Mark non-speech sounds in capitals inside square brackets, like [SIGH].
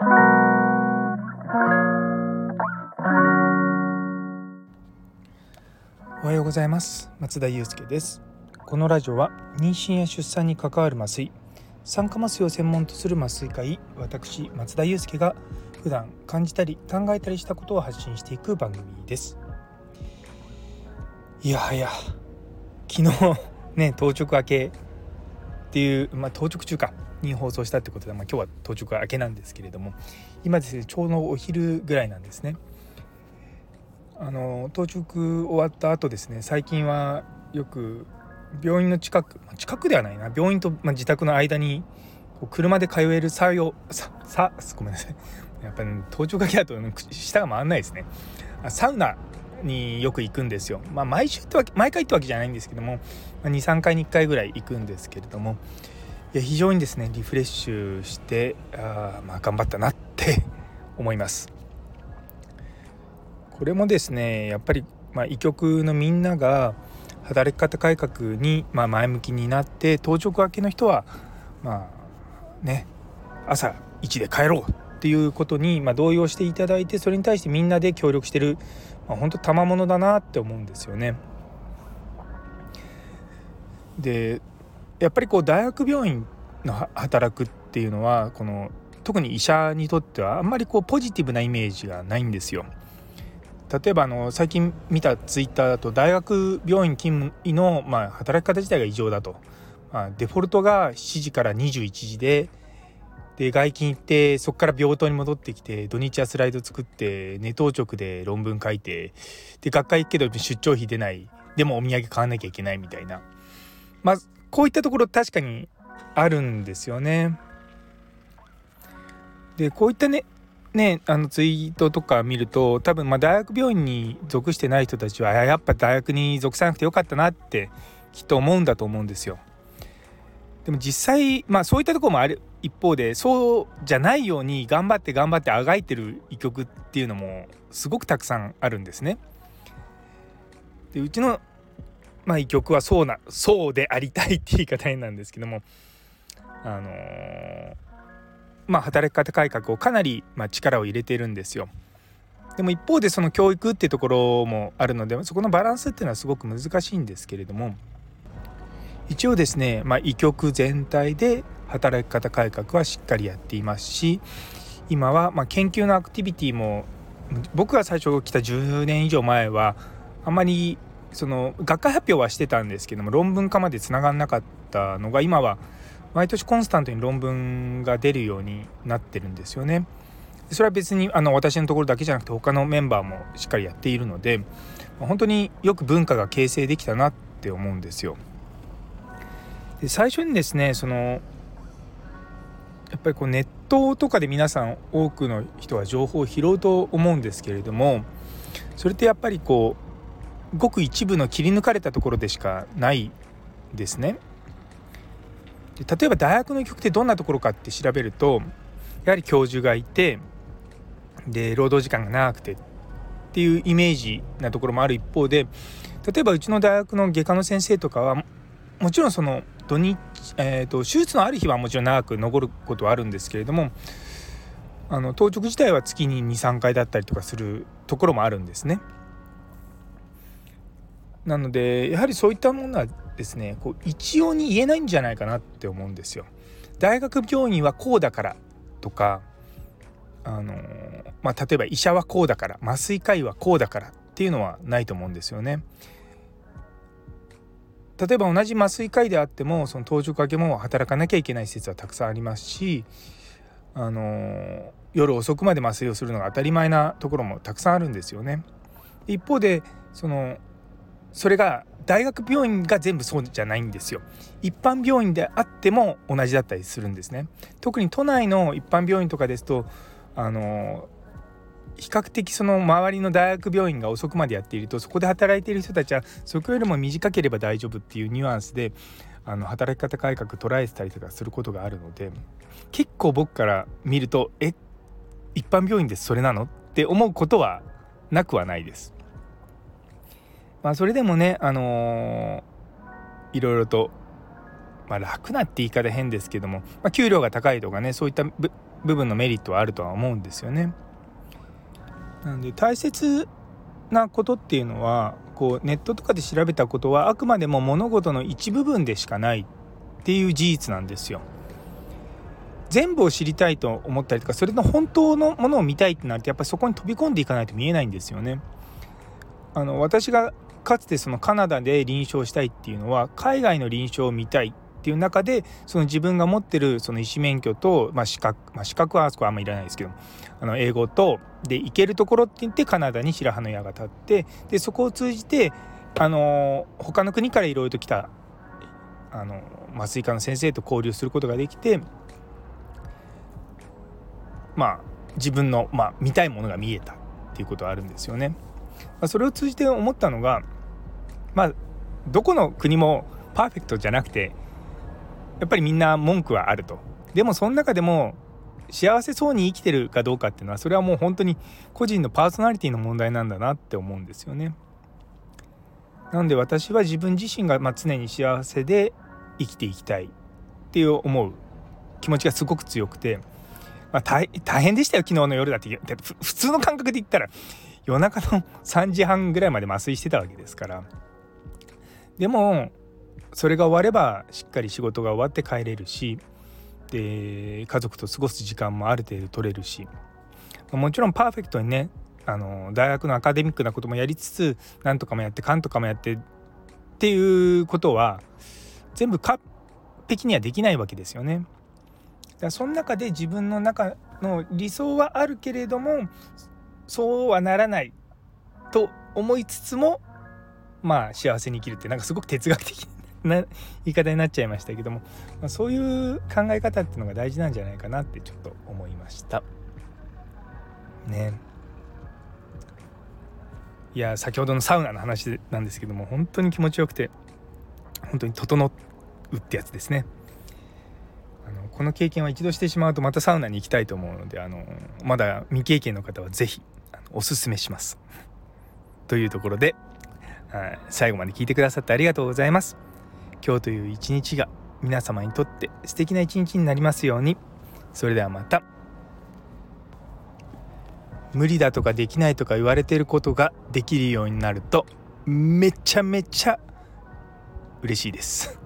おはようございます。松田祐介です。このラジオは妊娠や出産に関わる麻酔酸化麻酔を専門とする麻酔科医私松田祐介が普段感じたり考えたりしたことを発信していく番組です。いやはや昨日ね当直明けっていう、まあ、当直中か。に放送したってことで、まあ、今日は当直明けなんですけれども今ですねちょうどお昼ぐらいなんですね。あの当直終わった後ですね最近はよく病院の近く近くではないな病院と、まあ、自宅の間に車で通える作業ささごめんなさい。やっぱり、ね、当直がけだと舌が回らないですね。サウナによく行くんですよ。まあ毎週ってわけ毎回ってわけじゃないんですけども、23回に1回ぐらい行くんですけれどもいや非常にですねリフレッシュしてあまあ頑張ったなって [LAUGHS] 思いますこれもですねやっぱり、まあ、医局のみんなが働き方改革に、まあ、前向きになって当直明けの人はまあね朝1で帰ろうっていうことに、まあ、動揺していただいてそれに対してみんなで協力してる、まあ、本当賜物だなって思うんですよね。でやっぱりこう大学病院の働くっていうのはこの特に医者にとってはあんまりこうポジティブなイメージがないんですよ。例えばあの最近見たツイッターだと大学病院勤務医の、まあ、働き方自体が異常だと、まあ、デフォルトが7時から21時でで外勤行ってそこから病棟に戻ってきて土日はスライド作ってネ当直で論文書いてで学会行くけど出張費出ない。でもお土産買わなきゃいけないみたいな。まあこういったところ確かにあるんですよね。でこういったねね、あのツイートとか見ると多分ま大学病院に属してない人たちはやっぱ大学に属さなくてよかったなってきっと思うんだと思うんですよ。でも実際まあそういったとこもある一方でそうじゃないように頑張って頑張ってあがいてる医局っていうのもすごくたくさんあるんですね。でうちの、まあ、医局はそうなそうでありたいって言い方なんですけどもあのーまあ、働き方改革をかなり、まあ、力を入れてるんですよ。でも一方でその教育っていうところもあるのでそこのバランスっていうのはすごく難しいんですけれども一応ですね、まあ、医局全体で働き方改革はしっかりやっていますし今はま研究のアクティビティも僕が最初来た10年以上前はあまりその学会発表はしてたんですけども論文化までつながんなかったのが今は毎年コンスタントに論文が出るようになってるんですよね。それは別にあの私のところだけじゃなくて他のメンバーもしっかりやっているので本当によく文化が形成できたなって思うんですよ。で最初にですねそのやっぱりこうネットとかで皆さん多くの人は情報を拾うと思うんですけれどもそれってやっぱりこうごく一部の切り抜かれたところでしかないですね。例えば大学の曲ってどんなところかって調べるとやはり教授がいてで労働時間が長くてっていうイメージなところもある一方で例えばうちの大学の外科の先生とかはもちろんその土日、えーと、手術のある日はもちろん長く残ることはあるんですけれどもあの当直自体は月に23回だったりとかするところもあるんですね。なのでやはりそういったものはですねこう一様に言えないんじゃないかなって思うんですよ。大学病院はこうだからとかあのまあ、例えば医者はこうだから麻酔科医はこうだからっていうのはないと思うんですよね。例えば同じ麻酔科医であってもその当直明けも働かなきゃいけない施設はたくさんありますしあの夜遅くまで麻酔をするのが当たり前なところもたくさんあるんですよね。一方でそのそれが大学病院が全部そうじゃないんですよ。一般病院であっても同じだったりするんですね。特に都内の一般病院とかですとあの比較的その周りの大学病院が遅くまでやっているとそこで働いている人たちはそこよりも短ければ大丈夫っていうニュアンスであの働き方改革捉えてたりとかすることがあるので結構僕から見るとえ一般病院でそれなの？って思うことはなくはないです。まあ、それでもね、あのー、いろいろと、まあ、楽なって言い方変ですけども、まあ、給料が高いとかねそういった部分のメリットはあるとは思うんですよね。なんで大切なことっていうのはこうネットとかで調べたことはあくまでも物事の一部分でしかないっていう事実なんですよ。全部を知りたいと思ったりとかそれの本当のものを見たいってなるとやっぱりそこに飛び込んでいかないと見えないんですよね。あの私がかつてそのカナダで臨床したいっていうのは海外の臨床を見たいっていう中でその自分が持ってるその医師免許と、まあ、資格、まあ、資格はあそこはあんまりいらないですけどあの英語とで行けるところって言ってカナダに白羽の矢が立ってでそこを通じてあの他の国からいろいろと来たあの麻酔科の先生と交流することができてまあ自分の、まあ、見たいものが見えたっていうことはあるんですよね。ま、それを通じて思ったのがまあどこの国もパーフェクトじゃなくてやっぱりみんな文句はあると。でもその中でも幸せそうに生きてるかどうかっていうのはそれはもう本当に個人のパーソナリティの問題なんだなって思うんですよね。なので私は自分自身がま常に幸せで生きていきたいっていう思う気持ちがすごく強くて、まあ、大変でしたよ昨日の夜だって普通の感覚で言ったら夜中の3時半ぐらいまで麻酔してたわけですからでもそれが終わればしっかり仕事が終わって帰れるしで家族と過ごす時間もある程度取れるしもちろんパーフェクトにねあの大学のアカデミックなこともやりつつ何とかもやってかんとかもやってっていうことは全部完璧にはできないわけですよね。だその中で自分の中の理想はあるけれどもそうはならないと思いつつもまあ幸せに生きるってなんかすごく哲学的な言い方になっちゃいましたけども、まあ、そういう考え方っていうのが大事なんじゃないかなってちょっと思いました。ね。いや先ほどのサウナの話なんですけども本当に気持ちよくて本当に整うってやつですね。あのこの経験は一度してしまうとまたサウナに行きたいと思うのであのまだ未経験の方は是非おすすめします。というところで最後まで聞いてくださってありがとうございます。今日という一日が皆様にとって素敵な一日になりますように。それではまた無理だとかできないとか言われてることができるようになるとめちゃめちゃ嬉しいです。